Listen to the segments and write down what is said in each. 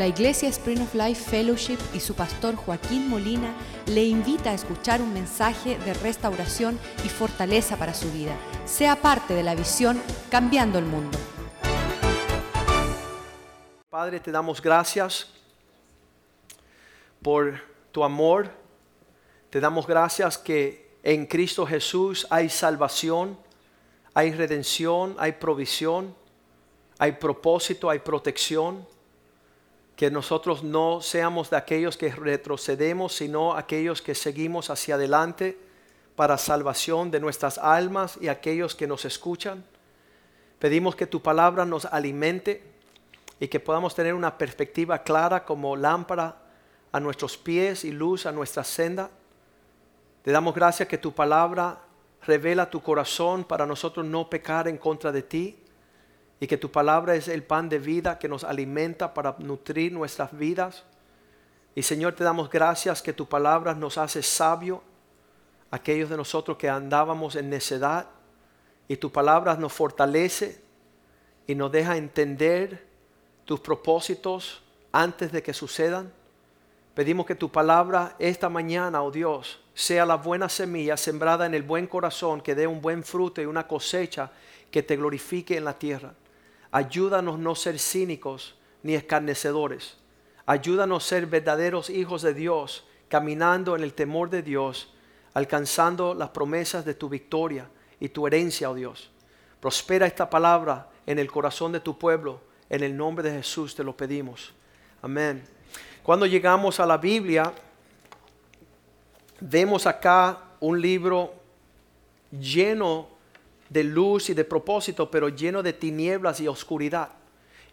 La Iglesia Spring of Life Fellowship y su pastor Joaquín Molina le invita a escuchar un mensaje de restauración y fortaleza para su vida. Sea parte de la visión Cambiando el Mundo. Padre, te damos gracias por tu amor. Te damos gracias que en Cristo Jesús hay salvación, hay redención, hay provisión, hay propósito, hay protección que nosotros no seamos de aquellos que retrocedemos, sino aquellos que seguimos hacia adelante para salvación de nuestras almas y aquellos que nos escuchan. Pedimos que tu palabra nos alimente y que podamos tener una perspectiva clara como lámpara a nuestros pies y luz a nuestra senda. Te damos gracias que tu palabra revela tu corazón para nosotros no pecar en contra de ti y que tu palabra es el pan de vida que nos alimenta para nutrir nuestras vidas. Y Señor, te damos gracias que tu palabra nos hace sabio, aquellos de nosotros que andábamos en necedad, y tu palabra nos fortalece y nos deja entender tus propósitos antes de que sucedan. Pedimos que tu palabra esta mañana, oh Dios, sea la buena semilla sembrada en el buen corazón, que dé un buen fruto y una cosecha que te glorifique en la tierra. Ayúdanos no ser cínicos ni escarnecedores. Ayúdanos ser verdaderos hijos de Dios, caminando en el temor de Dios, alcanzando las promesas de tu victoria y tu herencia, oh Dios. Prospera esta palabra en el corazón de tu pueblo. En el nombre de Jesús te lo pedimos. Amén. Cuando llegamos a la Biblia, vemos acá un libro lleno de luz y de propósito, pero lleno de tinieblas y oscuridad.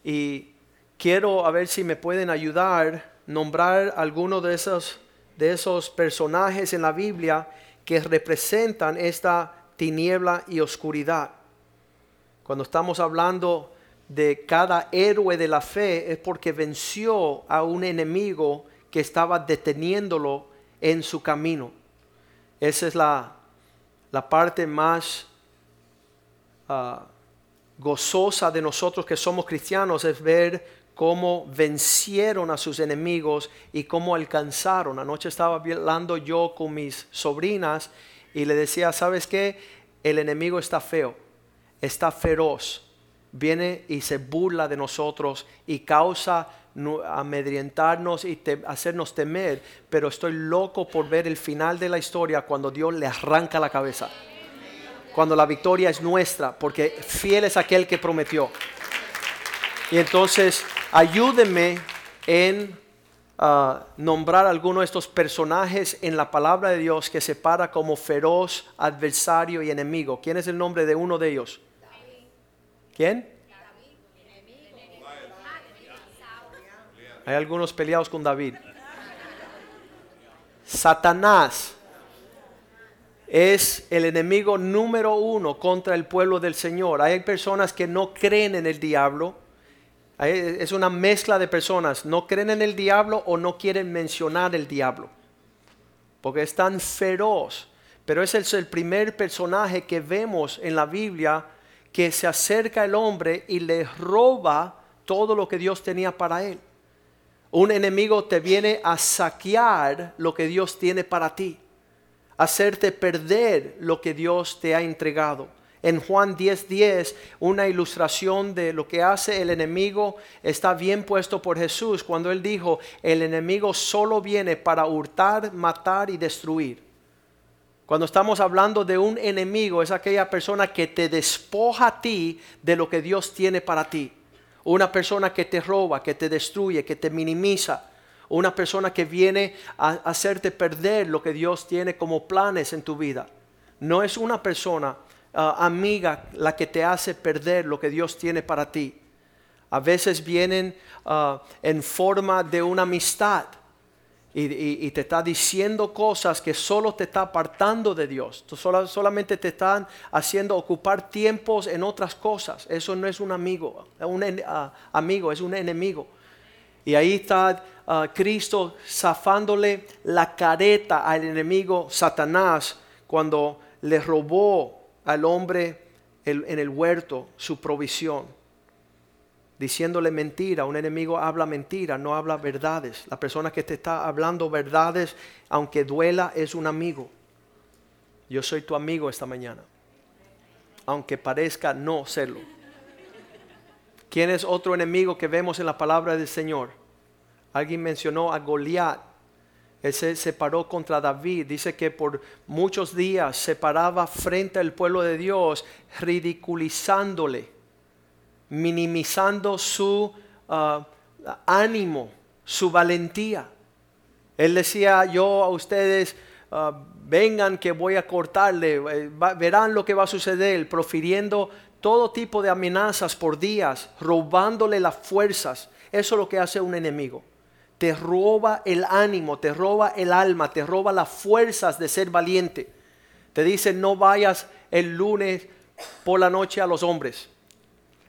Y quiero a ver si me pueden ayudar nombrar algunos de esos, de esos personajes en la Biblia que representan esta tiniebla y oscuridad. Cuando estamos hablando de cada héroe de la fe es porque venció a un enemigo que estaba deteniéndolo en su camino. Esa es la, la parte más Ah, gozosa de nosotros que somos cristianos es ver cómo vencieron a sus enemigos y cómo alcanzaron. Anoche estaba hablando yo con mis sobrinas y le decía, ¿sabes qué? El enemigo está feo, está feroz, viene y se burla de nosotros y causa amedrentarnos y hacernos temer, pero estoy loco por ver el final de la historia cuando Dios le arranca la cabeza cuando la victoria es nuestra, porque fiel es aquel que prometió. Y entonces, ayúdenme en ah, nombrar algunos de estos personajes en la palabra de Dios que se para como feroz, adversario y enemigo. ¿Quién es el nombre de uno de ellos? ¿Quién? Hay algunos peleados con David. Satanás es el enemigo número uno contra el pueblo del Señor. Hay personas que no creen en el diablo. Es una mezcla de personas. No creen en el diablo o no quieren mencionar el diablo. Porque es tan feroz. Pero es el primer personaje que vemos en la Biblia que se acerca al hombre y le roba todo lo que Dios tenía para él. Un enemigo te viene a saquear lo que Dios tiene para ti hacerte perder lo que Dios te ha entregado. En Juan 10:10, una ilustración de lo que hace el enemigo está bien puesto por Jesús cuando él dijo, el enemigo solo viene para hurtar, matar y destruir. Cuando estamos hablando de un enemigo, es aquella persona que te despoja a ti de lo que Dios tiene para ti. Una persona que te roba, que te destruye, que te minimiza una persona que viene a hacerte perder lo que Dios tiene como planes en tu vida. No es una persona ah, amiga la que te hace perder lo que Dios tiene para ti. A veces vienen ah, en forma de una amistad y, te está diciendo cosas que solo te está apartando de Dios. solamente te están haciendo ocupar tiempos en otras cosas. Eso no es un amigo, un ah, amigo, es un enemigo. Y ahí está Cristo zafándole la careta al enemigo Satanás cuando le robó al hombre en el huerto su provisión. diciéndole mentira. Un enemigo habla mentira, no habla verdades. La persona que te está hablando verdades, aunque duela, es un amigo. Yo soy tu amigo esta mañana, aunque parezca no serlo. ¿Quién es otro enemigo que vemos en la palabra del Señor? Alguien mencionó a Goliat. Él se separó contra David. Dice que por muchos días se paraba frente al pueblo de Dios, ridiculizándole, minimizando su ah, ánimo, su valentía. Él decía, yo a ustedes, ah, vengan que voy a cortarle, eh, verán lo que va a suceder, profiriendo todo tipo de amenazas por días, robándole las fuerzas. Eso es lo que hace un enemigo. Te roba el ánimo, te roba el alma, te roba las fuerzas de ser valiente. Te dice no vayas el lunes por la noche a los hombres.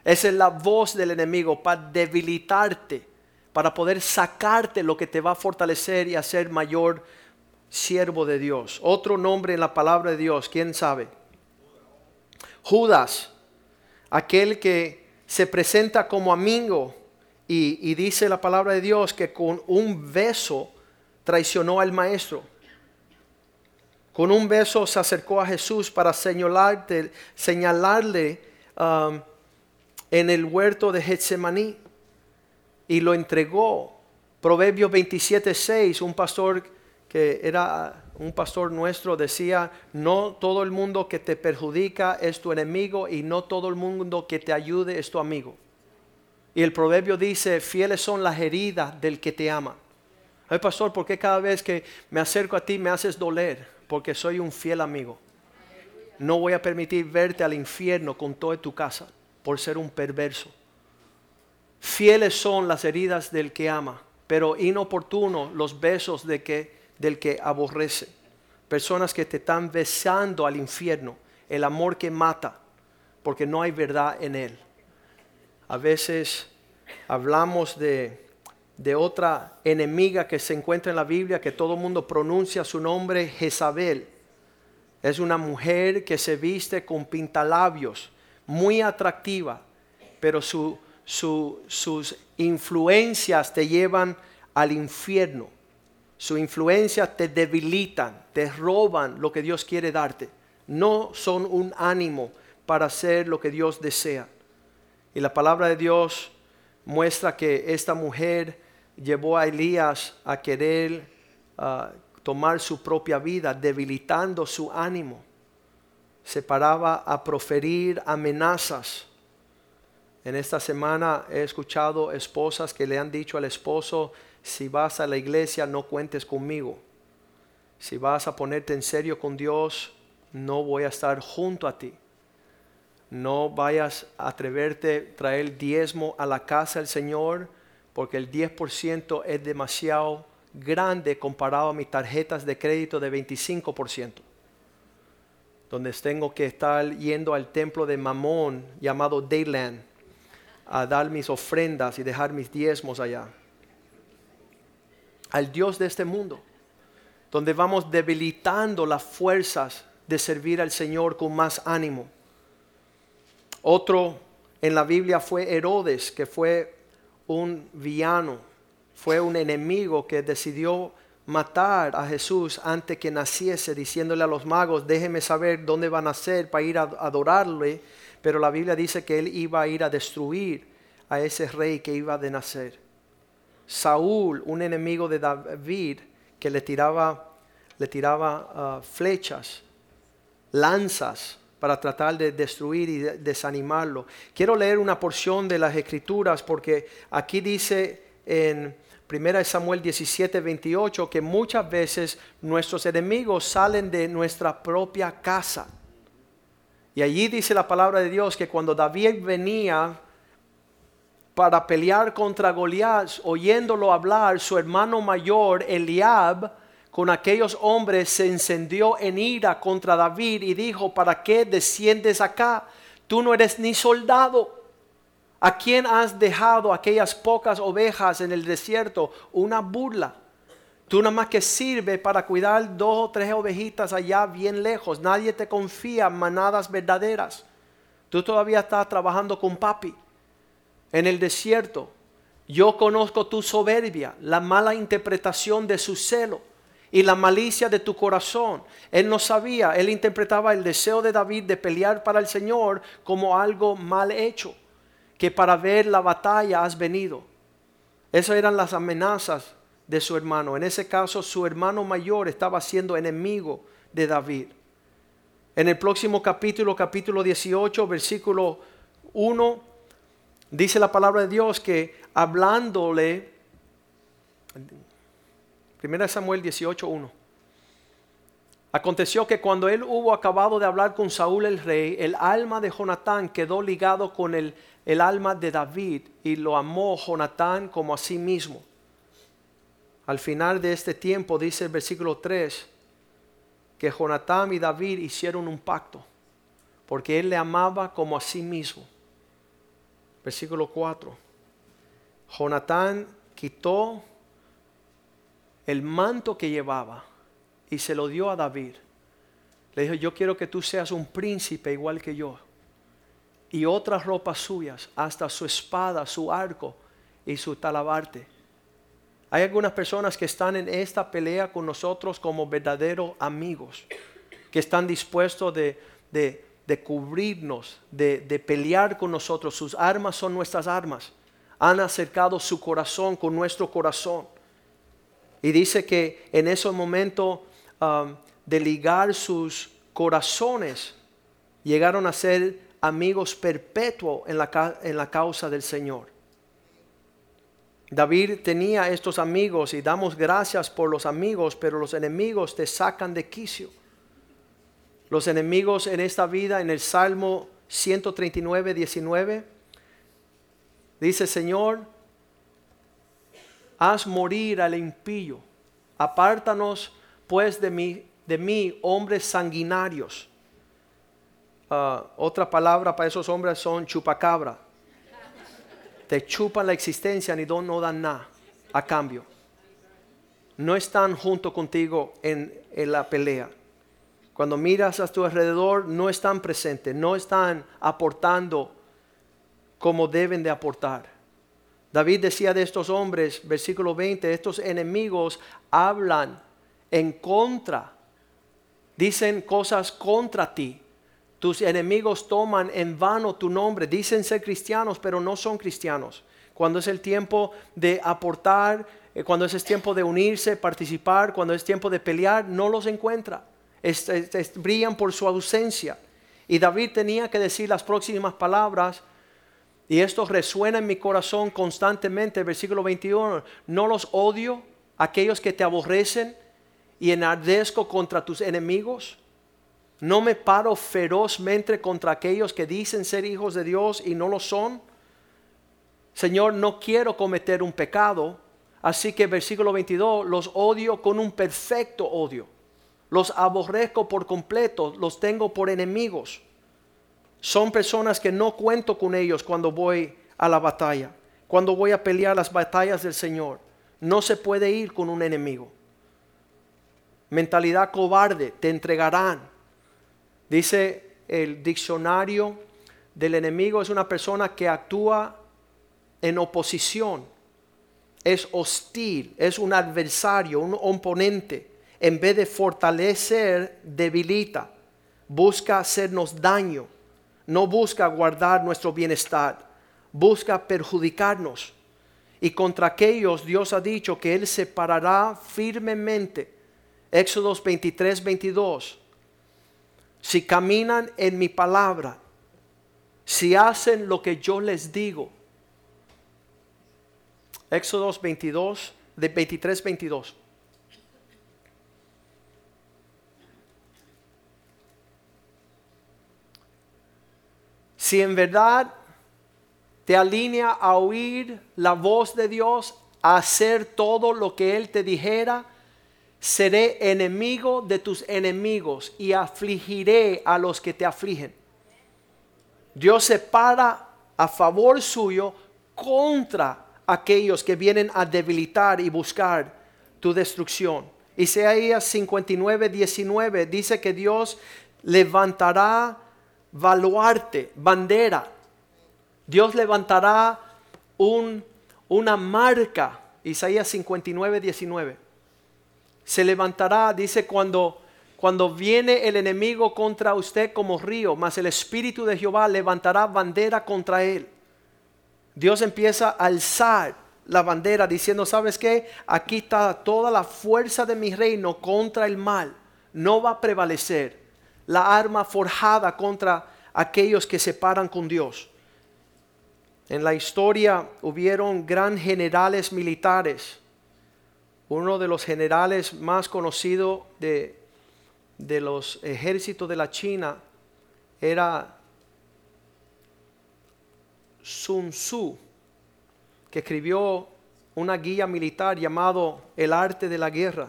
Esa es la voz del enemigo para debilitarte, para poder sacarte lo que te va a fortalecer y hacer mayor siervo de Dios. Otro nombre en la palabra de Dios, ¿quién sabe? Judas aquel que se presenta como amigo y, dice la palabra de Dios que con un beso traicionó al maestro. Con un beso se acercó a Jesús para señalarle, um, en el huerto de Getsemaní y lo entregó. Proverbios 27:6, un pastor que era un pastor nuestro decía, no todo el mundo que te perjudica es tu enemigo y no todo el mundo que te ayude es tu amigo. Y el proverbio dice, fieles son las heridas del que te ama. Ay, pastor, ¿por qué cada vez que me acerco a ti me haces doler? Porque soy un fiel amigo. No voy a permitir verte al infierno con toda tu casa por ser un perverso. Fieles son las heridas del que ama, pero inoportuno los besos de que del que aborrece. Personas que te están besando al infierno. El amor que mata, porque no hay verdad en él. A veces hablamos de, otra enemiga que se encuentra en la Biblia, que todo el mundo pronuncia su nombre, Jezabel. Es una mujer que se viste con pintalabios, muy atractiva, pero su, sus influencias te llevan al infierno. Su influencia te debilitan, te roban lo que Dios quiere darte. No son un ánimo para hacer lo que Dios desea. Y la palabra de Dios muestra que esta mujer llevó a Elías a querer ah, tomar su propia vida, debilitando su ánimo. Se paraba a proferir amenazas. En esta semana he escuchado esposas que le han dicho al esposo, si vas a la iglesia no cuentes conmigo. Si vas a ponerte en serio con Dios, no voy a estar junto a ti. No vayas a atreverte a traer diezmo a la casa del Señor, porque el 10% es demasiado grande comparado a mis tarjetas de crédito de 25%, donde tengo que estar yendo al templo de Mamón llamado Dayland a dar mis ofrendas y dejar mis diezmos allá al Dios de este mundo, donde vamos debilitando las fuerzas de servir al Señor con más ánimo. Otro en la Biblia fue Herodes, que fue un villano, fue un enemigo que decidió matar a Jesús antes que naciese, diciéndole a los magos, déjenme saber dónde van a nacer para ir a adorarle, pero la Biblia dice que él iba a ir a destruir a ese rey que iba de nacer. Saúl, un enemigo de David, que le tiraba, le tiraba ah, flechas, lanzas para tratar de destruir y desanimarlo. Quiero leer una porción de las escrituras porque aquí dice en 1 Samuel 17, 28 que muchas veces nuestros enemigos salen de nuestra propia casa. Y allí dice la palabra de Dios que cuando David venía para pelear contra Goliat, oyéndolo hablar, su hermano mayor, Eliab, con aquellos hombres se encendió en ira contra David y dijo, ¿para qué desciendes acá? Tú no eres ni soldado. ¿A quién has dejado aquellas pocas ovejas en el desierto? Una burla. Tú nada más que sirve para cuidar dos o tres ovejitas allá bien lejos. Nadie te confía manadas verdaderas. Tú todavía estás trabajando con papi. en el desierto. Yo conozco tu soberbia, la mala interpretación de su celo y la malicia de tu corazón. Él no sabía, él interpretaba el deseo de David de pelear para el Señor como algo mal hecho, que para ver la batalla has venido. Esas eran las amenazas de su hermano. En ese caso, su hermano mayor estaba siendo enemigo de David. En el próximo capítulo, capítulo 18, versículo 1, dice la palabra de Dios que hablándole, 1 Samuel 18, 1. Aconteció que cuando él hubo acabado de hablar con Saúl el rey, el alma de Jonatán quedó ligado con el, el alma de David y lo amó Jonatán como a sí mismo. Al final de este tiempo, dice el versículo 3, que Jonatán y David hicieron un pacto, porque él le amaba como a sí mismo. Versículo 4. Jonatán quitó el manto que llevaba y se lo dio a David. Le dijo, yo quiero que tú seas un príncipe igual que yo. Y otras ropas suyas, hasta su espada, su arco y su talabarte. Hay algunas personas que están en esta pelea con nosotros como verdaderos amigos, que están dispuestos de, de, cubrirnos, de, de pelear con nosotros. Sus armas son nuestras armas. Han acercado su corazón con nuestro corazón. Y dice que en ese momento Um, de ligar sus corazones, llegaron a ser amigos perpetuos en la, en la causa del Señor. David tenía estos amigos y damos gracias por los amigos, pero los enemigos te sacan de quicio. Los enemigos en esta vida, en el Salmo 139, 19, dice, Señor, haz morir al impío, apártanos pues de mí, de mí hombres sanguinarios. Ah, otra palabra para esos hombres son chupacabra. Te chupan la existencia ni no dan nada a cambio. No están junto contigo en la pelea. Cuando miras a tu alrededor, no están presentes, no están aportando como deben de aportar. David decía de estos hombres, versículo 20, estos enemigos hablan en contra. Dicen cosas contra ti. Tus enemigos toman en vano tu nombre. Dicen ser cristianos, pero no son cristianos. Cuando es el tiempo de aportar, eh, cuando es el tiempo de unirse, participar, cuando es tiempo de pelear, no los encuentra. brillan por su ausencia. Y David tenía que decir las próximas palabras. Y esto resuena en mi corazón constantemente. Versículo 21. No los odio, aquellos que te aborrecen y enardezco contra tus enemigos? ¿No me paro ferozmente contra aquellos que dicen ser hijos de Dios y no lo son? Señor, no quiero cometer un pecado, así que versículo 22, los odio con un perfecto odio. Los aborrezco por completo, los tengo por enemigos. Son personas que no cuento con ellos cuando voy a la batalla, cuando voy a pelear las batallas del Señor. No se puede ir con un enemigo mentalidad cobarde, te entregarán. Dice el diccionario del enemigo es una persona que actúa en oposición, es hostil, es un adversario, un oponente. En vez de fortalecer, debilita, busca hacernos daño, no busca guardar nuestro bienestar, busca perjudicarnos. Y contra aquellos Dios ha dicho que Él se parará firmemente Éxodos 23, 22. Si caminan en mi palabra, si hacen lo que yo les digo. Éxodos 22, de 23, 22. Si en verdad te alinea a oír la voz de Dios, a hacer todo lo que Él te dijera, seré enemigo de tus enemigos y afligiré a los que te afligen. Dios se para a favor suyo contra aquellos que vienen a debilitar y buscar tu destrucción. Isaías 59, 19 dice que Dios levantará baluarte, bandera. Dios levantará un, una marca. Isaías 59, 19. Se levantará, dice, cuando, cuando viene el enemigo contra usted como río, mas el Espíritu de Jehová levantará bandera contra él. Dios empieza a alzar la bandera diciendo, ¿sabes qué? Aquí está toda la fuerza de mi reino contra el mal. No va a prevalecer la arma forjada contra aquellos que se paran con Dios. En la historia hubieron gran generales militares. Uno de los generales más conocidos de, de los ejércitos de la China era Sun Tzu, que escribió una guía militar llamado El arte de la guerra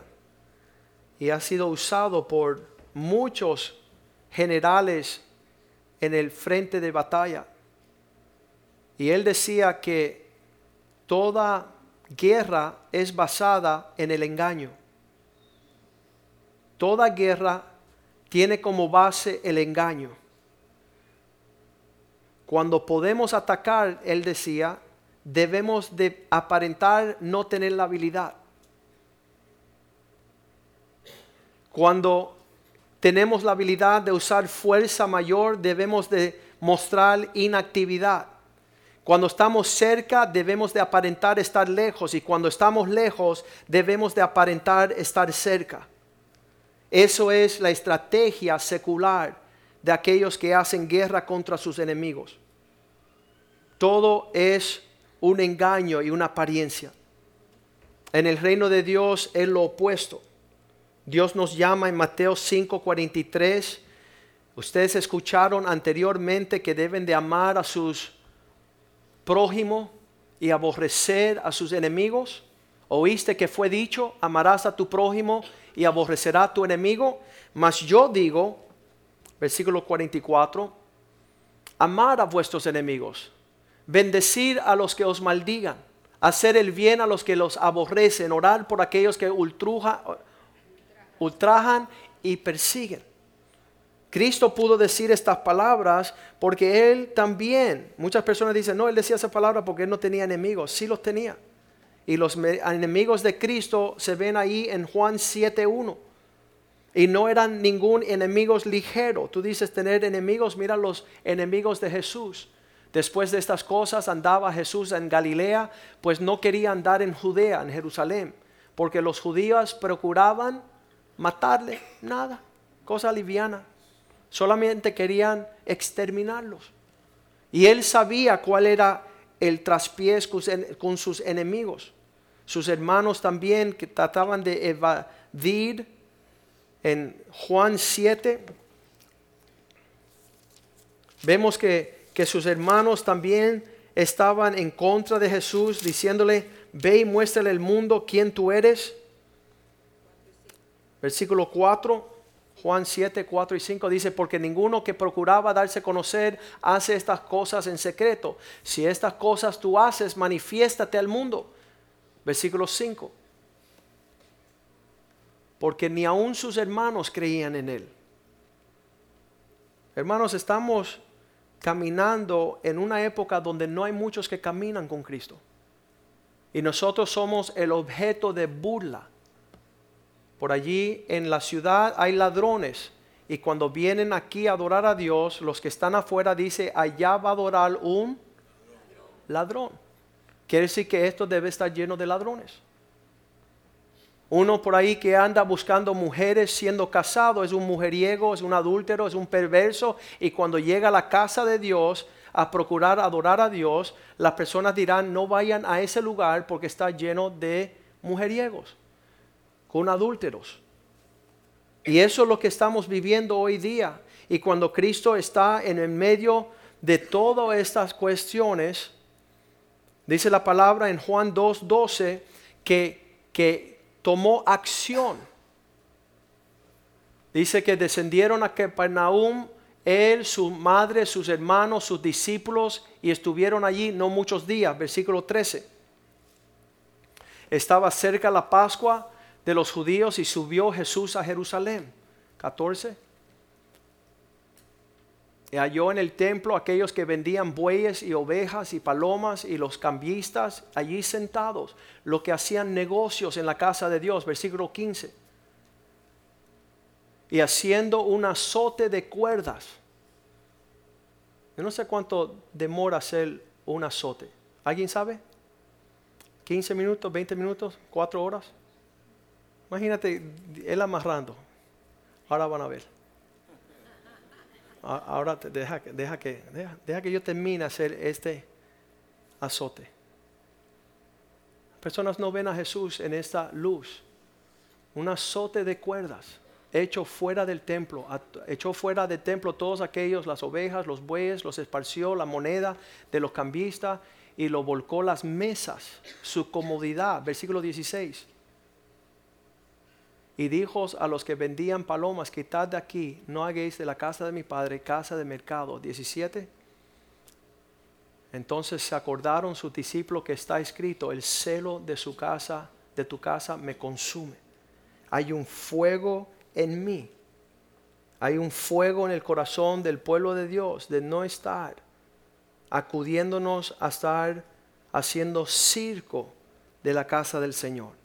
y ha sido usado por muchos generales en el frente de batalla. Y él decía que toda guerra es basada en el engaño. Toda guerra tiene como base el engaño. Cuando podemos atacar, él decía, debemos de aparentar no tener la habilidad. Cuando tenemos la habilidad de usar fuerza mayor, debemos de mostrar inactividad. Cuando estamos cerca debemos de aparentar estar lejos y cuando estamos lejos debemos de aparentar estar cerca. Eso es la estrategia secular de aquellos que hacen guerra contra sus enemigos. Todo es un engaño y una apariencia. En el reino de Dios es lo opuesto. Dios nos llama en Mateo 5:43. Ustedes escucharon anteriormente que deben de amar a sus prójimos y aborrecer a sus enemigos. Oíste que fue dicho, amarás a tu prójimo y aborrecerá a tu enemigo. Mas yo digo, versículo 44, amar a vuestros enemigos, bendecir a los que os maldigan, hacer el bien a los que los aborrecen, orar por aquellos que ultruja, ultrajan y persiguen. Cristo pudo decir estas palabras porque Él también, muchas personas dicen, no, Él decía esas palabras porque Él no tenía enemigos, sí los tenía. Y los enemigos de Cristo se ven ahí en Juan 7.1. Y no eran ningún enemigos ligero. Tú dices tener enemigos, mira los enemigos de Jesús. Después de estas cosas andaba Jesús en Galilea, pues no quería andar en Judea, en Jerusalén, porque los judíos procuraban matarle, nada, cosa liviana. Solamente querían exterminarlos. Y él sabía cuál era el traspiés con sus enemigos. Sus hermanos también que trataban de evadir en Juan 7. Vemos que, que sus hermanos también estaban en contra de Jesús, diciéndole, ve y muéstrale al mundo quién tú eres. Versículo 4, Juan 7, 4 y 5 dice, porque ninguno que procuraba darse conocer hace estas cosas en secreto. Si estas cosas tú haces, manifiéstate al mundo. Versículo 5. Porque ni aun sus hermanos creían en él. Hermanos, estamos caminando en una época donde no hay muchos que caminan con Cristo. Y nosotros somos el objeto de burla por allí en la ciudad hay ladrones. Y cuando vienen aquí a adorar a Dios, los que están afuera dice, allá va a adorar un ladrón. Quiere decir que esto debe estar lleno de ladrones. Uno por ahí que anda buscando mujeres siendo casado es un mujeriego, es un adúltero, es un perverso. Y cuando llega a la casa de Dios a procurar adorar a Dios, las personas dirán, no vayan a ese lugar porque está lleno de mujeriegos con adúlteros. Y eso es lo que estamos viviendo hoy día. Y cuando Cristo está en el medio de todas estas cuestiones, dice la palabra en Juan 2.12 que, que tomó acción. Dice que descendieron a Capernaum él, su madre, sus hermanos, sus discípulos y estuvieron allí no muchos días. Versículo 13. Estaba cerca la Pascua de los judíos y subió Jesús a Jerusalén. 14. Y halló en el templo aquellos que vendían bueyes y ovejas y palomas y los cambistas allí sentados, los que hacían negocios en la casa de Dios, versículo 15. Y haciendo un azote de cuerdas. Yo no sé cuánto demora hacer un azote. ¿Alguien sabe? ¿15 minutos, 20 minutos, 4 horas? Imagínate él amarrando. Ahora van a ver. Ahora deja, deja, que, deja, que yo termine hacer este azote. Personas no ven a Jesús en esta luz. Un azote de cuerdas hecho fuera del templo, echó fuera del templo todos aquellos, las ovejas, los bueyes, los esparció la moneda de los cambistas y lo volcó las mesas, su comodidad, versículo 16. Y dijo a los que vendían palomas, quitad de aquí, no hagáis de la casa de mi padre casa de mercado. 17. Entonces se acordaron sus discípulos que está escrito, el celo de su casa, de tu casa me consume. Hay un fuego en mí. Hay un fuego en el corazón del pueblo de Dios de no estar acudiéndonos a estar haciendo circo de la casa del Señor.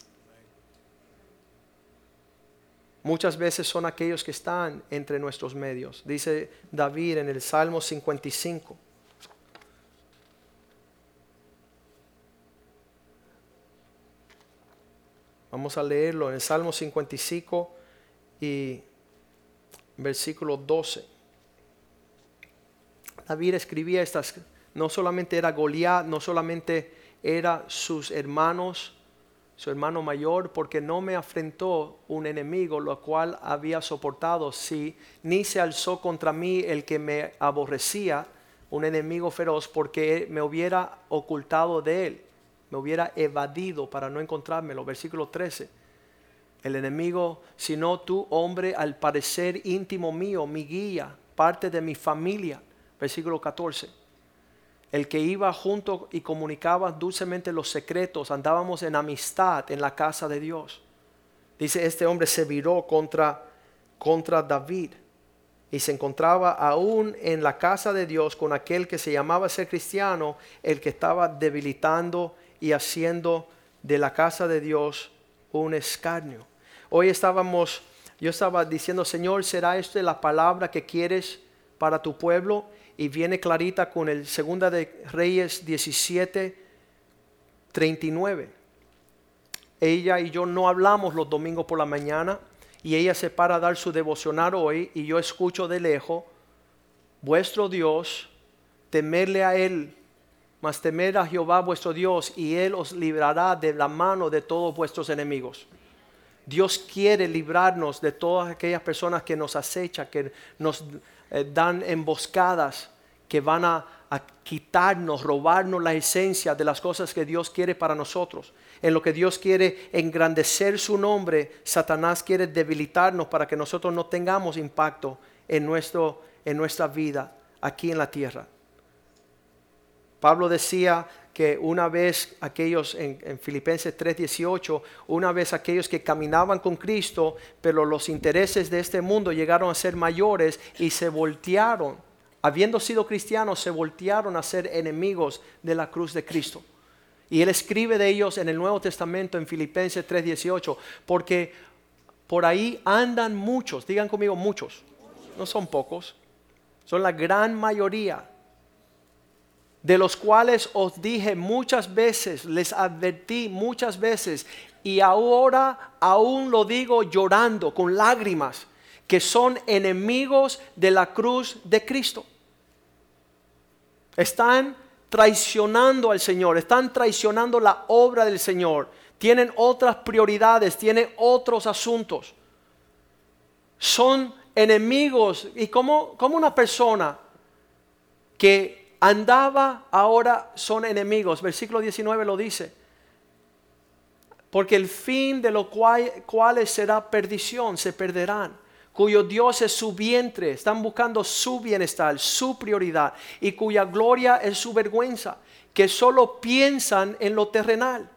Muchas veces son aquellos que están entre nuestros medios. Dice David en el Salmo 55. Vamos a leerlo en el Salmo 55 y versículo 12. David escribía estas, no solamente era Goliat, no solamente era sus hermanos, su hermano mayor, porque no me afrentó un enemigo, lo cual había soportado, sí, ni se alzó contra mí el que me aborrecía, un enemigo feroz, porque me hubiera ocultado de él, me hubiera evadido para no encontrármelo. Versículo 13. El enemigo, sino tú, hombre, al parecer íntimo mío, mi guía, parte de mi familia. Versículo 14 el que iba junto y comunicaba dulcemente los secretos, andábamos en amistad en la casa de Dios. Dice, este hombre se viró contra, contra David y se encontraba aún en la casa de Dios con aquel que se llamaba ser cristiano, el que estaba debilitando y haciendo de la casa de Dios un escarnio. Hoy estábamos, yo estaba diciendo, Señor, ¿será esta la palabra que quieres para tu pueblo? Y viene clarita con el Segunda de Reyes 17, 39. Ella y yo no hablamos los domingos por la mañana y ella se para a dar su devocional hoy y yo escucho de lejos, vuestro Dios, temerle a Él, mas temer a Jehová vuestro Dios y Él os librará de la mano de todos vuestros enemigos. Dios quiere librarnos de todas aquellas personas que nos acechan, que nos eh, dan emboscadas que van a, quitarnos, robarnos la esencia de las cosas que Dios quiere para nosotros. En lo que Dios quiere engrandecer su nombre, Satanás quiere debilitarnos para que nosotros no tengamos impacto en, nuestro, en nuestra vida aquí en la tierra. Pablo decía que una vez aquellos en, en Filipenses 3:18, una vez aquellos que caminaban con Cristo, pero los intereses de este mundo llegaron a ser mayores y se voltearon, habiendo sido cristianos, se voltearon a ser enemigos de la cruz de Cristo. Y él escribe de ellos en el Nuevo Testamento en Filipenses 3:18, porque por ahí andan muchos, digan conmigo muchos, no son pocos, son la gran mayoría de los cuales os dije muchas veces, les advertí muchas veces, y ahora aún lo digo llorando, con lágrimas, que son enemigos de la cruz de Cristo. Están traicionando al Señor, están traicionando la obra del Señor, tienen otras prioridades, tienen otros asuntos. Son enemigos y como, una persona que andaba, ahora son enemigos. Versículo 19 lo dice. Porque el fin de los cuales será perdición, se perderán. Cuyo Dios es su vientre, están buscando su bienestar, su prioridad, y cuya gloria es su vergüenza, que solo piensan en lo terrenal.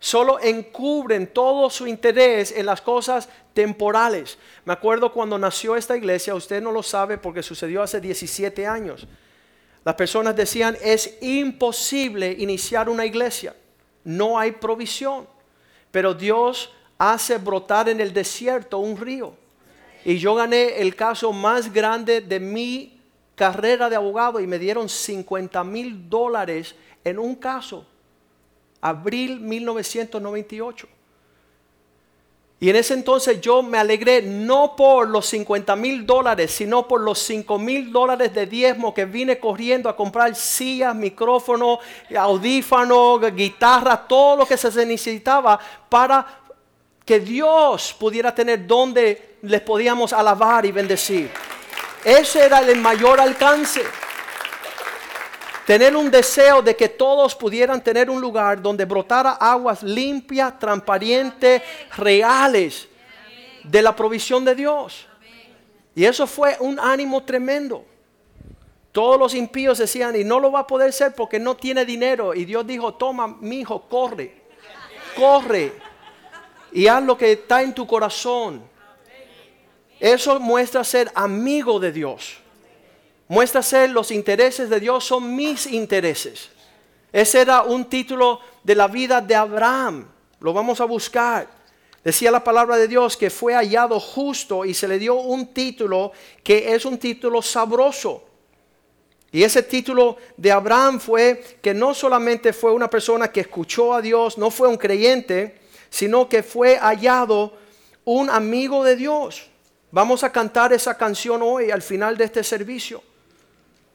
solo encubren todo su interés en las cosas temporales. Me acuerdo cuando nació esta iglesia, usted no lo sabe porque sucedió hace 17 años. Las personas decían, es imposible iniciar una iglesia, no hay provisión, pero Dios hace brotar en el desierto un río. Y yo gané el caso más grande de mi carrera de abogado y me dieron 50 mil dólares en un caso abril 1998. Y en ese entonces yo me alegré no por los 50 mil dólares, sino por los 5 mil dólares de diezmo que vine corriendo a comprar sillas, micrófonos, audífonos, guitarra, todo lo que se necesitaba para que Dios pudiera tener donde les podíamos alabar y bendecir. Ese era el mayor alcance. Tener un deseo de que todos pudieran tener un lugar donde brotara aguas limpias, transparentes, reales de la provisión de Dios. Y eso fue un ánimo tremendo. Todos los impíos decían, y no lo va a poder ser porque no tiene dinero. Y Dios dijo, toma, mi hijo, corre, corre y haz lo que está en tu corazón. Eso muestra ser amigo de Dios muestra ser los intereses de Dios son mis intereses. Ese era un título de la vida de Abraham. Lo vamos a buscar. Decía la palabra de Dios que fue hallado justo y se le dio un título que es un título sabroso. Y ese título de Abraham fue que no solamente fue una persona que escuchó a Dios, no fue un creyente, sino que fue hallado un amigo de Dios. Vamos a cantar esa canción hoy al final de este servicio.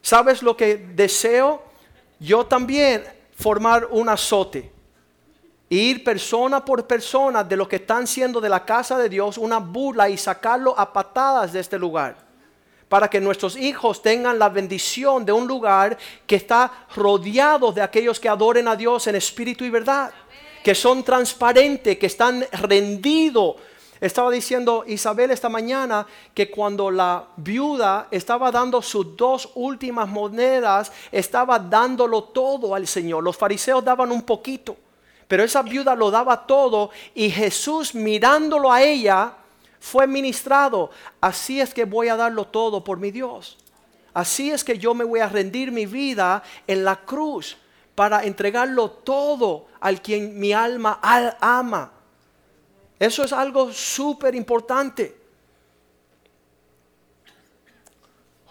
¿Sabes lo que deseo? Yo también formar un azote. Ir persona por persona de lo que están siendo de la casa de Dios una burla y sacarlo a patadas de este lugar. Para que nuestros hijos tengan la bendición de un lugar que está rodeado de aquellos que adoren a Dios en espíritu y verdad. Que son transparentes, que están rendidos estaba diciendo Isabel esta mañana que cuando la viuda estaba dando sus dos últimas monedas, estaba dándolo todo al Señor. Los fariseos daban un poquito, pero esa viuda lo daba todo y Jesús mirándolo a ella fue ministrado. Así es que voy a darlo todo por mi Dios. Así es que yo me voy a rendir mi vida en la cruz para entregarlo todo al quien mi alma ama. Eso es algo súper importante.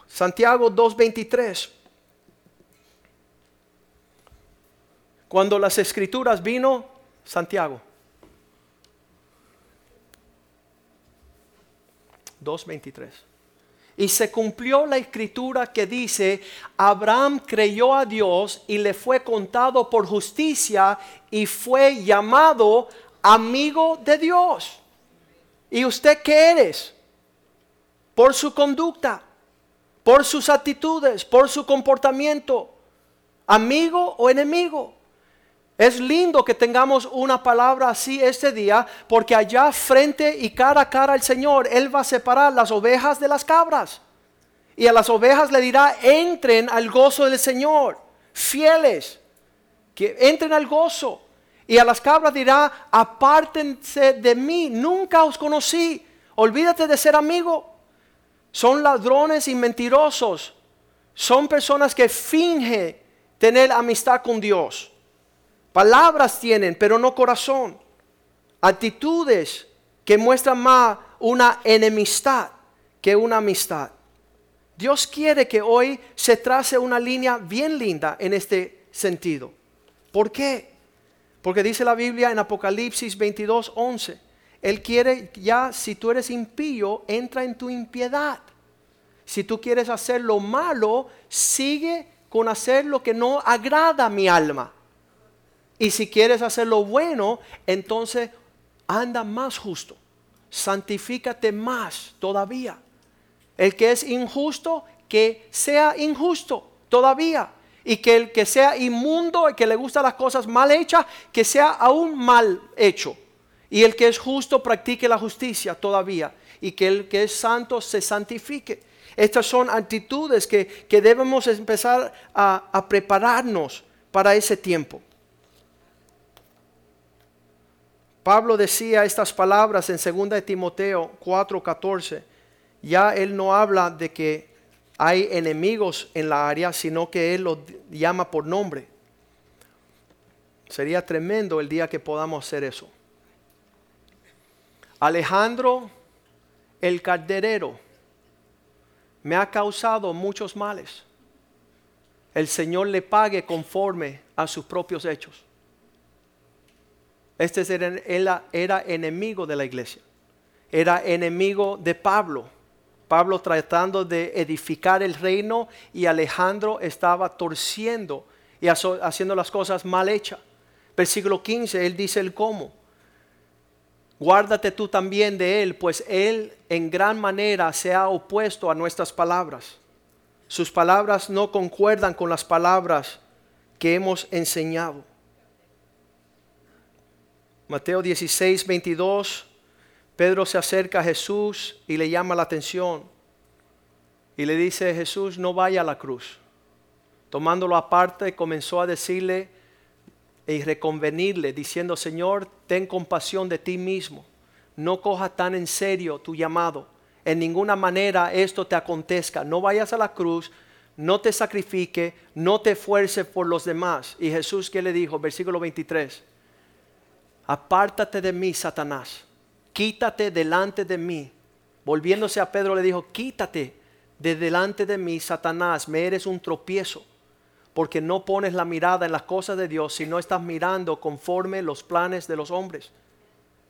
Santiago 2.23. Cuando las escrituras vino, Santiago. 2.23. Y se cumplió la escritura que dice, Abraham creyó a Dios y le fue contado por justicia y fue llamado amigo de Dios. ¿Y usted qué eres? Por su conducta, por sus actitudes, por su comportamiento, amigo o enemigo. Es lindo que tengamos una palabra así este día, porque allá frente y cara a cara al Señor, Él va a separar las ovejas de las cabras. Y a las ovejas le dirá, entren al gozo del Señor, fieles, que entren al gozo. Y a las cabras dirá, apártense de mí, nunca os conocí, olvídate de ser amigo. Son ladrones y mentirosos, son personas que fingen tener amistad con Dios. Palabras tienen, pero no corazón. Actitudes que muestran más una enemistad que una amistad. Dios quiere que hoy se trace una línea bien linda en este sentido. ¿Por qué? Porque dice la Biblia en Apocalipsis 22, 11, Él quiere ya, si tú eres impío, entra en tu impiedad. Si tú quieres hacer lo malo, sigue con hacer lo que no agrada a mi alma. Y si quieres hacer lo bueno, entonces anda más justo. Santifícate más todavía. El que es injusto, que sea injusto todavía. Y que el que sea inmundo, el que le gusta las cosas mal hechas, que sea aún mal hecho. Y el que es justo practique la justicia todavía. Y que el que es santo se santifique. Estas son actitudes que, debemos empezar a, a prepararnos para ese tiempo. Pablo decía estas palabras en 2 de Timoteo 4:14. Ya él no habla de que hay enemigos en la área, sino que él los llama por nombre. Sería tremendo el día que podamos hacer eso. Alejandro el Calderero me ha causado muchos males. El Señor le pague conforme a sus propios hechos. Este era enemigo de la iglesia. Era enemigo de Pablo. Pablo tratando de edificar el reino y Alejandro estaba torciendo y haciendo las cosas mal hechas. Versículo 15, él dice el cómo. Guárdate tú también de él, pues él en gran manera se ha opuesto a nuestras palabras. Sus palabras no concuerdan con las palabras que hemos enseñado. Mateo 16, 22, Pedro se acerca a Jesús y le llama la atención. Y le dice, Jesús, no vaya a la cruz. Tomándolo aparte, comenzó a decirle, y reconvenirle diciendo, Señor, ten compasión de ti mismo, no coja tan en serio tu llamado, en ninguna manera esto te acontezca, no vayas a la cruz, no te sacrifique, no te esfuerces por los demás. Y Jesús que le dijo, versículo 23, apártate de mí, Satanás, quítate delante de mí. Volviéndose a Pedro le dijo, quítate de delante de mí, Satanás, me eres un tropiezo porque no pones la mirada en las cosas de Dios, sino estás mirando conforme los planes de los hombres.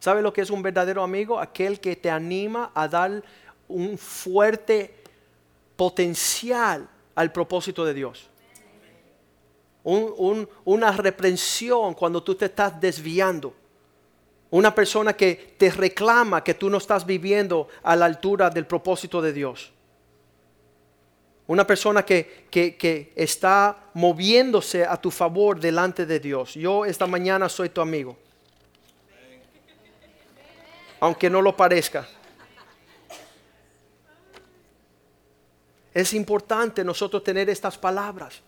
¿Sabe lo que es un verdadero amigo? Aquel que te anima a dar un fuerte potencial al propósito de Dios. una reprensión cuando tú te estás desviando. Una persona que te reclama que tú no estás viviendo a la altura del propósito de Dios. Una persona que, que, está moviéndose a tu favor delante de Dios. Yo esta mañana soy tu amigo. Aunque no lo parezca. Es importante nosotros tener estas palabras.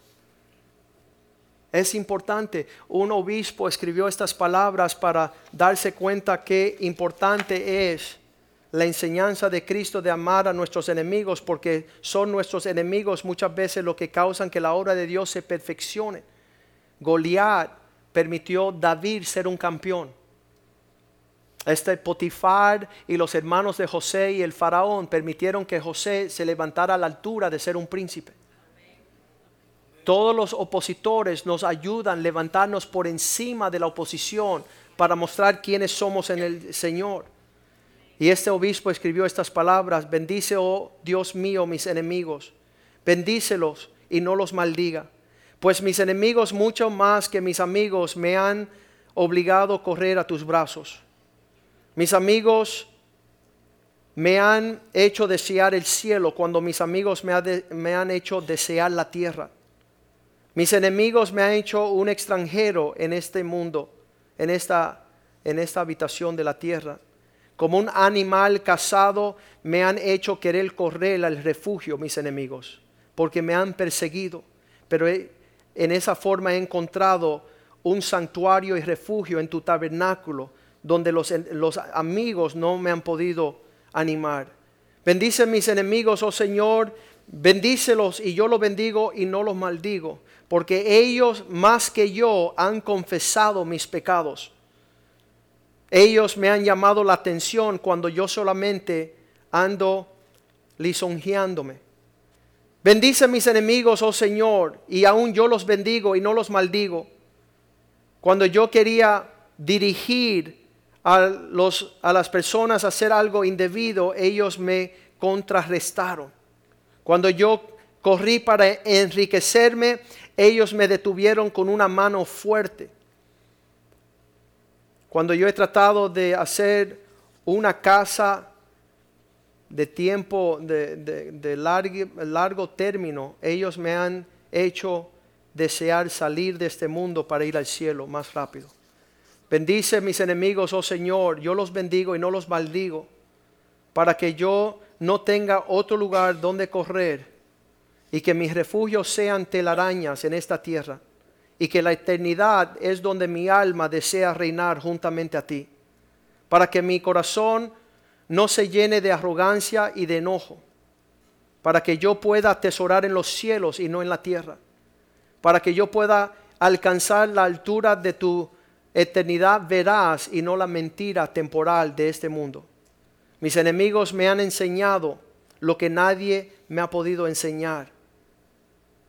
Es importante. Un obispo escribió estas palabras para darse cuenta qué importante es la enseñanza de Cristo de amar a nuestros enemigos, porque son nuestros enemigos muchas veces lo que causan que la obra de Dios se perfeccione. Goliat permitió David ser un campeón. Este Potifar y los hermanos de José y el faraón permitieron que José se levantara a la altura de ser un príncipe. Todos los opositores nos ayudan a levantarnos por encima de la oposición para mostrar quiénes somos en el Señor. Y este obispo escribió estas palabras, bendice, oh Dios mío, mis enemigos, bendícelos y no los maldiga, pues mis enemigos mucho más que mis amigos me han obligado a correr a tus brazos. Mis amigos me han hecho desear el cielo cuando mis amigos me, me han hecho desear la tierra. Mis enemigos me han hecho un extranjero en este mundo, en esta, en esta habitación de la tierra. Como un animal cazado me han hecho querer correr al refugio mis enemigos, porque me han perseguido. Pero en esa forma he encontrado un santuario y refugio en tu tabernáculo, donde los, los amigos no me han podido animar. Bendice mis enemigos, oh Señor, bendícelos y yo los bendigo y no los maldigo, porque ellos más que yo han confesado mis pecados ellos me han llamado la atención cuando yo solamente ando lisonjeándome. Bendice mis enemigos, oh Señor, y aún yo los bendigo y no los maldigo. Cuando yo quería dirigir a, los, a las personas a hacer algo indebido, ellos me contrarrestaron. Cuando yo corrí para enriquecerme, ellos me detuvieron con una mano fuerte. Cuando yo he tratado de hacer una casa de tiempo, de, largo, término, ellos me han hecho desear salir de este mundo para ir al cielo más rápido. Bendice mis enemigos, oh Señor, yo los bendigo y no los maldigo, para que yo no tenga otro lugar donde correr y que mis refugios sean telarañas en esta tierra y que la eternidad es donde mi alma desea reinar juntamente a ti. para que mi corazón no se llene de arrogancia y de enojo, para que yo pueda atesorar en los cielos y no en la tierra, para que yo pueda alcanzar la altura de tu eternidad veraz y no la mentira temporal de este mundo. Mis enemigos me han enseñado lo que nadie me ha podido enseñar,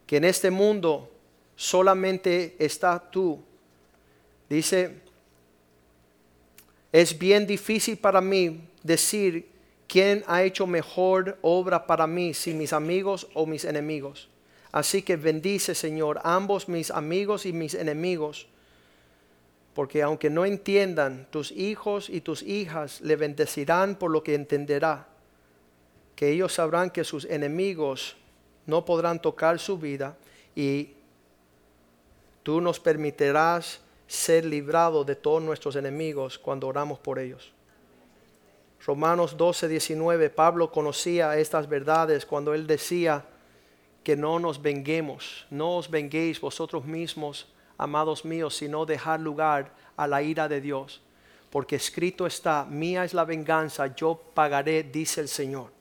que en este mundo solamente está tú. Dice, es bien difícil para mí decir quién ha hecho mejor obra para mí, si mis amigos o mis enemigos. Así que bendice, Señor, ambos mis amigos y mis enemigos, porque aunque no entiendan, tus hijos y tus hijas le bendecirán por lo que entenderá, que ellos sabrán que sus enemigos no podrán tocar su vida y tú nos permitirás ser librados de todos nuestros enemigos cuando oramos por ellos. Romanos 12, 19, Pablo conocía estas verdades cuando él decía que no nos venguemos, no os venguéis vosotros mismos, amados míos, sino dejar lugar a la ira de Dios. Porque escrito está, mía es la venganza, yo pagaré, dice el Señor.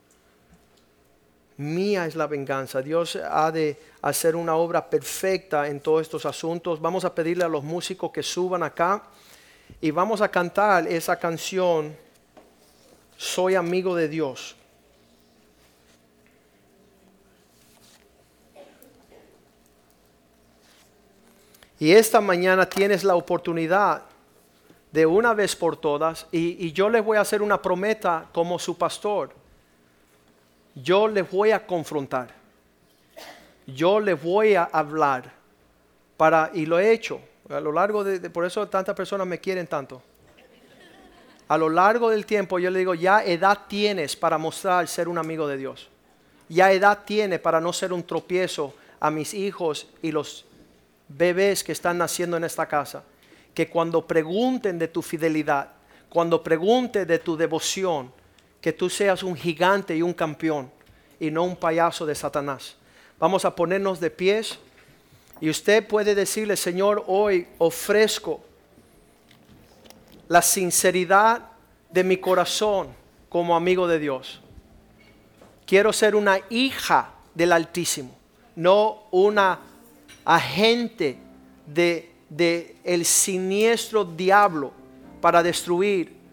Mía es la venganza. Dios ha de hacer una obra perfecta en todos estos asuntos. Vamos a pedirle a los músicos que suban acá y vamos a cantar esa canción soy amigo de Dios. Y esta mañana tienes la oportunidad de una vez por todas, y, yo les voy a hacer una promesa como su pastor. Yo les voy a confrontar. Yo les voy a hablar. Para, y lo he hecho. A lo largo de por eso tantas personas me quieren tanto a lo largo del tiempo yo le digo, ya edad tienes para mostrar ser un amigo de Dios. Ya edad tiene para no ser un tropiezo a mis hijos y los bebés que están naciendo en esta casa. Que cuando pregunten de tu fidelidad, cuando pregunten de tu devoción, que tú seas un gigante y un campeón y no un payaso de Satanás. Vamos a ponernos de pies y usted puede decirle, Señor, hoy ofrezco la sinceridad de mi corazón como amigo de Dios. Quiero ser una hija del Altísimo, no una agente de, de el siniestro diablo para destruir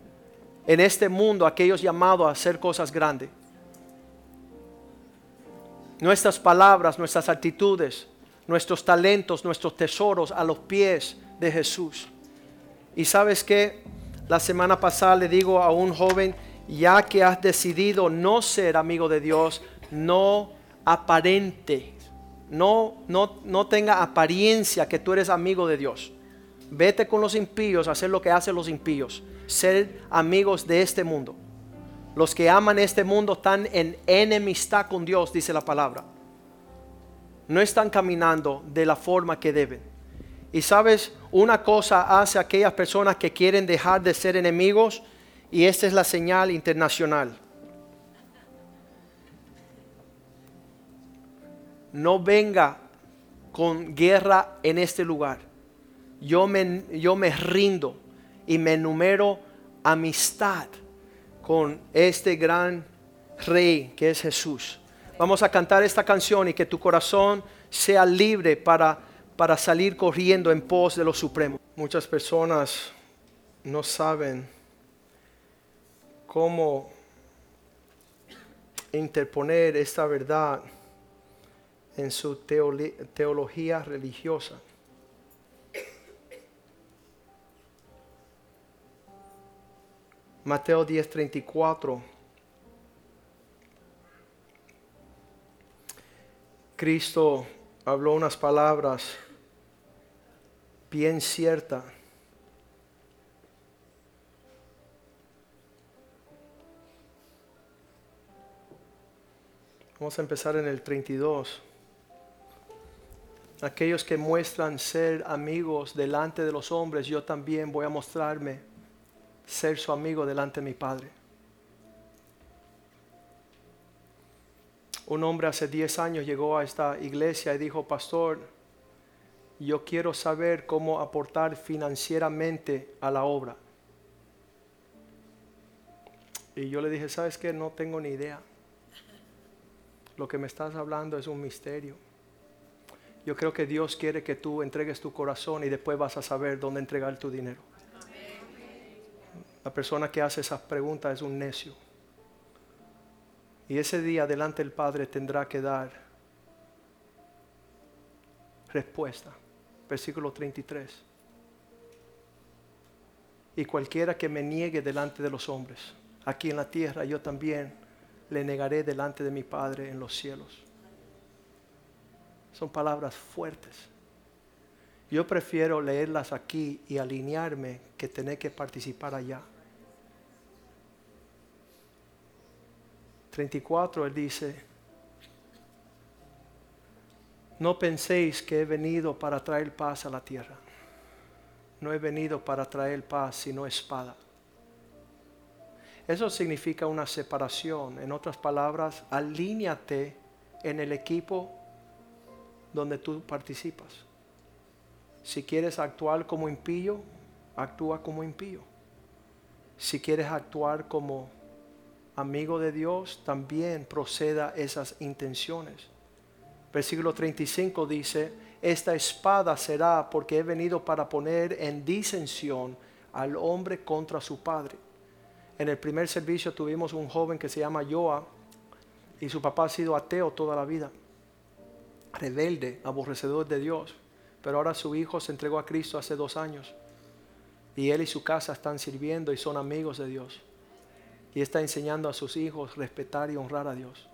en este mundo aquellos llamados a hacer cosas grandes. Nuestras palabras, nuestras actitudes, nuestros talentos, nuestros tesoros a los pies de Jesús. Y sabes que la semana pasada le digo a un joven, ya que has decidido no ser amigo de Dios, no aparente, no, no, no tenga apariencia que tú eres amigo de Dios. Vete con los impíos a hacer lo que hacen los impíos, ser amigos de este mundo. Los que aman este mundo están en enemistad con Dios, dice la palabra. No están caminando de la forma que deben. Y sabes, una cosa hace a aquellas personas que quieren dejar de ser enemigos y esta es la señal internacional. No venga con guerra en este lugar. Yo me, yo me rindo y me enumero amistad con este gran rey que es Jesús. Vamos a cantar esta canción y que tu corazón sea libre para para salir corriendo en pos de lo supremo. Muchas personas no saben cómo interponer esta verdad en su teología religiosa. Mateo 10:34. Cristo habló unas palabras bien cierta. Vamos a empezar en el 32. Aquellos que muestran ser amigos delante de los hombres, yo también voy a mostrarme ser su amigo delante de mi Padre. Un hombre hace 10 años llegó a esta iglesia y dijo, pastor, yo quiero saber cómo aportar financieramente a la obra. Y yo le dije, ¿sabes qué? No tengo ni idea. Lo que me estás hablando es un misterio. Yo creo que Dios quiere que tú entregues tu corazón y después vas a saber dónde entregar tu dinero. La persona que hace esas preguntas es un necio. Y ese día delante del Padre tendrá que dar respuesta. Versículo 33. Y cualquiera que me niegue delante de los hombres, aquí en la tierra, yo también le negaré delante de mi Padre en los cielos. Son palabras fuertes. Yo prefiero leerlas aquí y alinearme que tener que participar allá. 34, él dice, no penséis que he venido para traer paz a la tierra. No he venido para traer paz, sino espada. Eso significa una separación. En otras palabras, alíñate en el equipo donde tú participas. Si quieres actuar como impío, actúa como impío. Si quieres actuar como amigo de Dios, también proceda esas intenciones. Versículo 35 dice, esta espada será porque he venido para poner en disensión al hombre contra su padre. En el primer servicio tuvimos un joven que se llama Joa y su papá ha sido ateo toda la vida, rebelde, aborrecedor de Dios, pero ahora su hijo se entregó a Cristo hace dos años y él y su casa están sirviendo y son amigos de Dios y está enseñando a sus hijos respetar y honrar a Dios.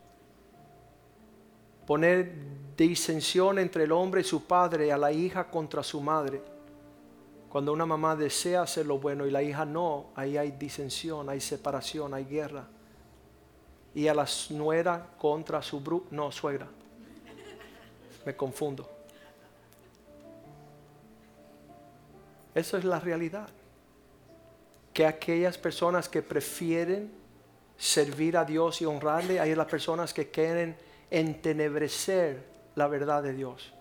Poner disensión entre el hombre y su padre, a la hija contra su madre. Cuando una mamá desea hacer lo bueno y la hija no, ahí hay disensión, hay separación, hay guerra. Y a la nuera contra su bru no, suegra. Me confundo. Eso es la realidad que aquellas personas que prefieren servir a Dios y honrarle, hay las personas que quieren entenebrecer la verdad de Dios.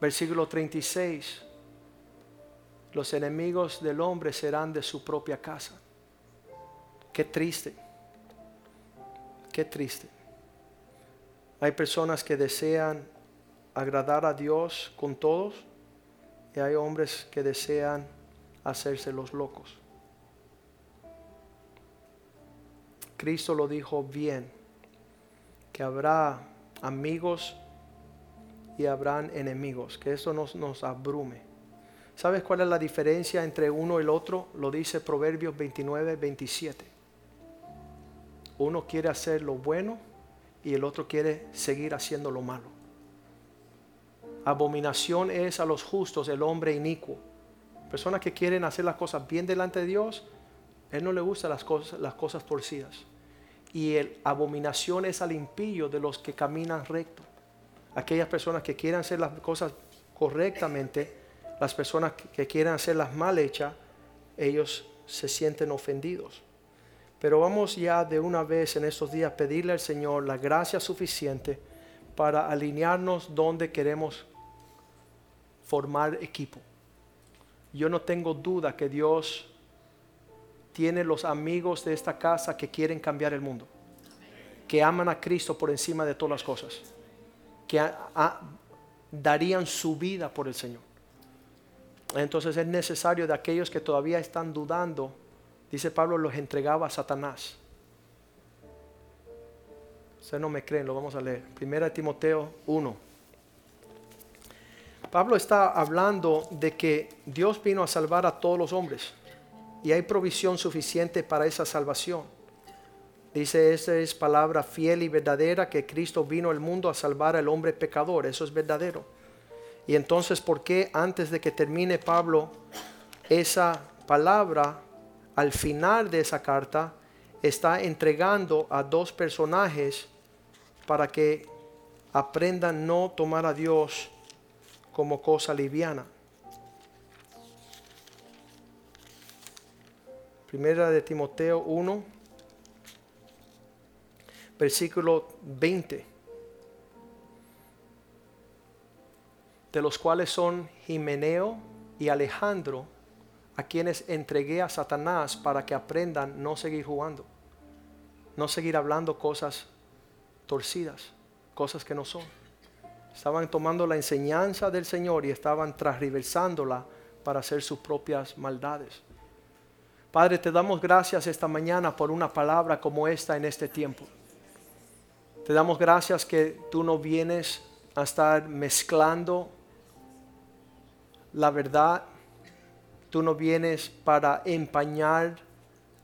Versículo 36. Los enemigos del hombre serán de su propia casa. Qué triste. Qué triste. Hay personas que desean agradar a Dios con todos y hay hombres que desean hacerse los locos. Cristo lo dijo bien, que habrá amigos y habrán enemigos, que eso nos, nos abrume. ¿Sabes cuál es la diferencia entre uno y el otro? Lo dice Proverbios 29, 27. Uno quiere hacer lo bueno y el otro quiere seguir haciendo lo malo. Abominación es a los justos el hombre inicuo. Personas que quieren hacer las cosas bien delante de Dios, él no le gusta las cosas, las cosas torcidas y el abominación es al impío de los que caminan recto. Aquellas personas que quieren hacer las cosas correctamente, las personas que quieren hacerlas mal hechas, ellos se sienten ofendidos. Pero vamos ya de una vez en estos días pedirle al Señor la gracia suficiente para alinearnos donde queremos formar equipo. Yo no tengo duda que Dios tiene los amigos de esta casa que quieren cambiar el mundo, que aman a Cristo por encima de todas las cosas, que darían su vida por el Señor. Entonces es necesario de aquellos que todavía están dudando, dice Pablo, los entregaba a Satanás. Ustedes no me creen, lo vamos a leer. Primera Timoteo 1. Pablo está hablando de que Dios vino a salvar a todos los hombres y hay provisión suficiente para esa salvación. Dice, esa es palabra fiel y verdadera que Cristo vino al mundo a salvar al hombre pecador. Eso es verdadero. Y entonces, ¿por qué antes de que termine Pablo esa palabra, al final de esa carta, está entregando a dos personajes para que aprendan no tomar a Dios como cosa liviana? Primera de Timoteo 1, versículo 20. De los cuales son Jimeneo y Alejandro, a quienes entregué a Satanás para que aprendan no seguir jugando. No seguir hablando cosas torcidas, cosas que no son. Estaban tomando la enseñanza del Señor y estaban transversándola para hacer sus propias maldades. Padre, te damos gracias esta mañana por una palabra como esta en este tiempo. Te damos gracias que tú no vienes a estar mezclando la verdad. Tú no vienes para empañar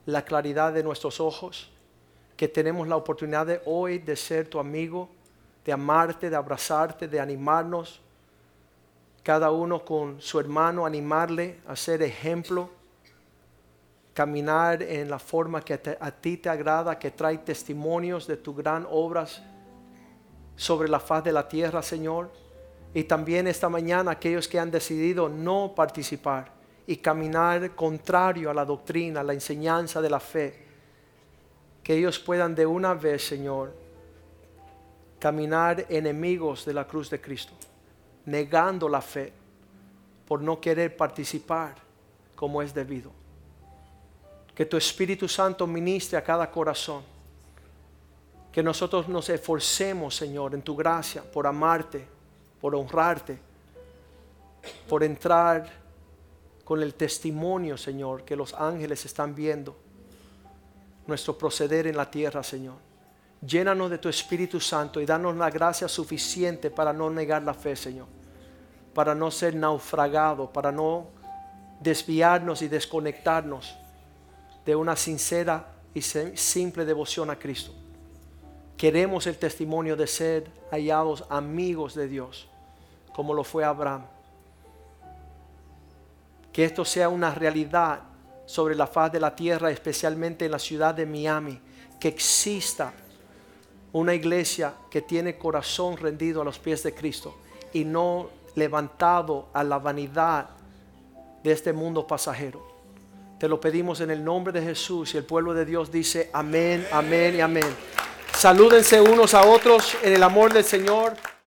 la claridad de nuestros ojos. Que tenemos la oportunidad de hoy de ser tu amigo, de amarte, de abrazarte, de animarnos. Cada uno con su hermano, animarle a ser ejemplo caminar en la forma que a ti te agrada, que trae testimonios de tus gran obras sobre la faz de la tierra, Señor. Y también esta mañana aquellos que han decidido no participar y caminar contrario a la doctrina, a la enseñanza de la fe, que ellos puedan de una vez, Señor, caminar enemigos de la cruz de Cristo, negando la fe por no querer participar como es debido. Que tu Espíritu Santo ministre a cada corazón. Que nosotros nos esforcemos, Señor, en tu gracia, por amarte, por honrarte, por entrar con el testimonio, Señor, que los ángeles están viendo. Nuestro proceder en la tierra, Señor. Llénanos de tu Espíritu Santo y danos la gracia suficiente para no negar la fe, Señor. Para no ser naufragado, para no desviarnos y desconectarnos de una sincera y simple devoción a Cristo. Queremos el testimonio de ser hallados amigos de Dios, como lo fue Abraham. Que esto sea una realidad sobre la faz de la tierra, especialmente en la ciudad de Miami, que exista una iglesia que tiene corazón rendido a los pies de Cristo y no levantado a la vanidad de este mundo pasajero. Te lo pedimos en el nombre de Jesús y el pueblo de Dios dice amén, amén y amén. Salúdense unos a otros en el amor del Señor.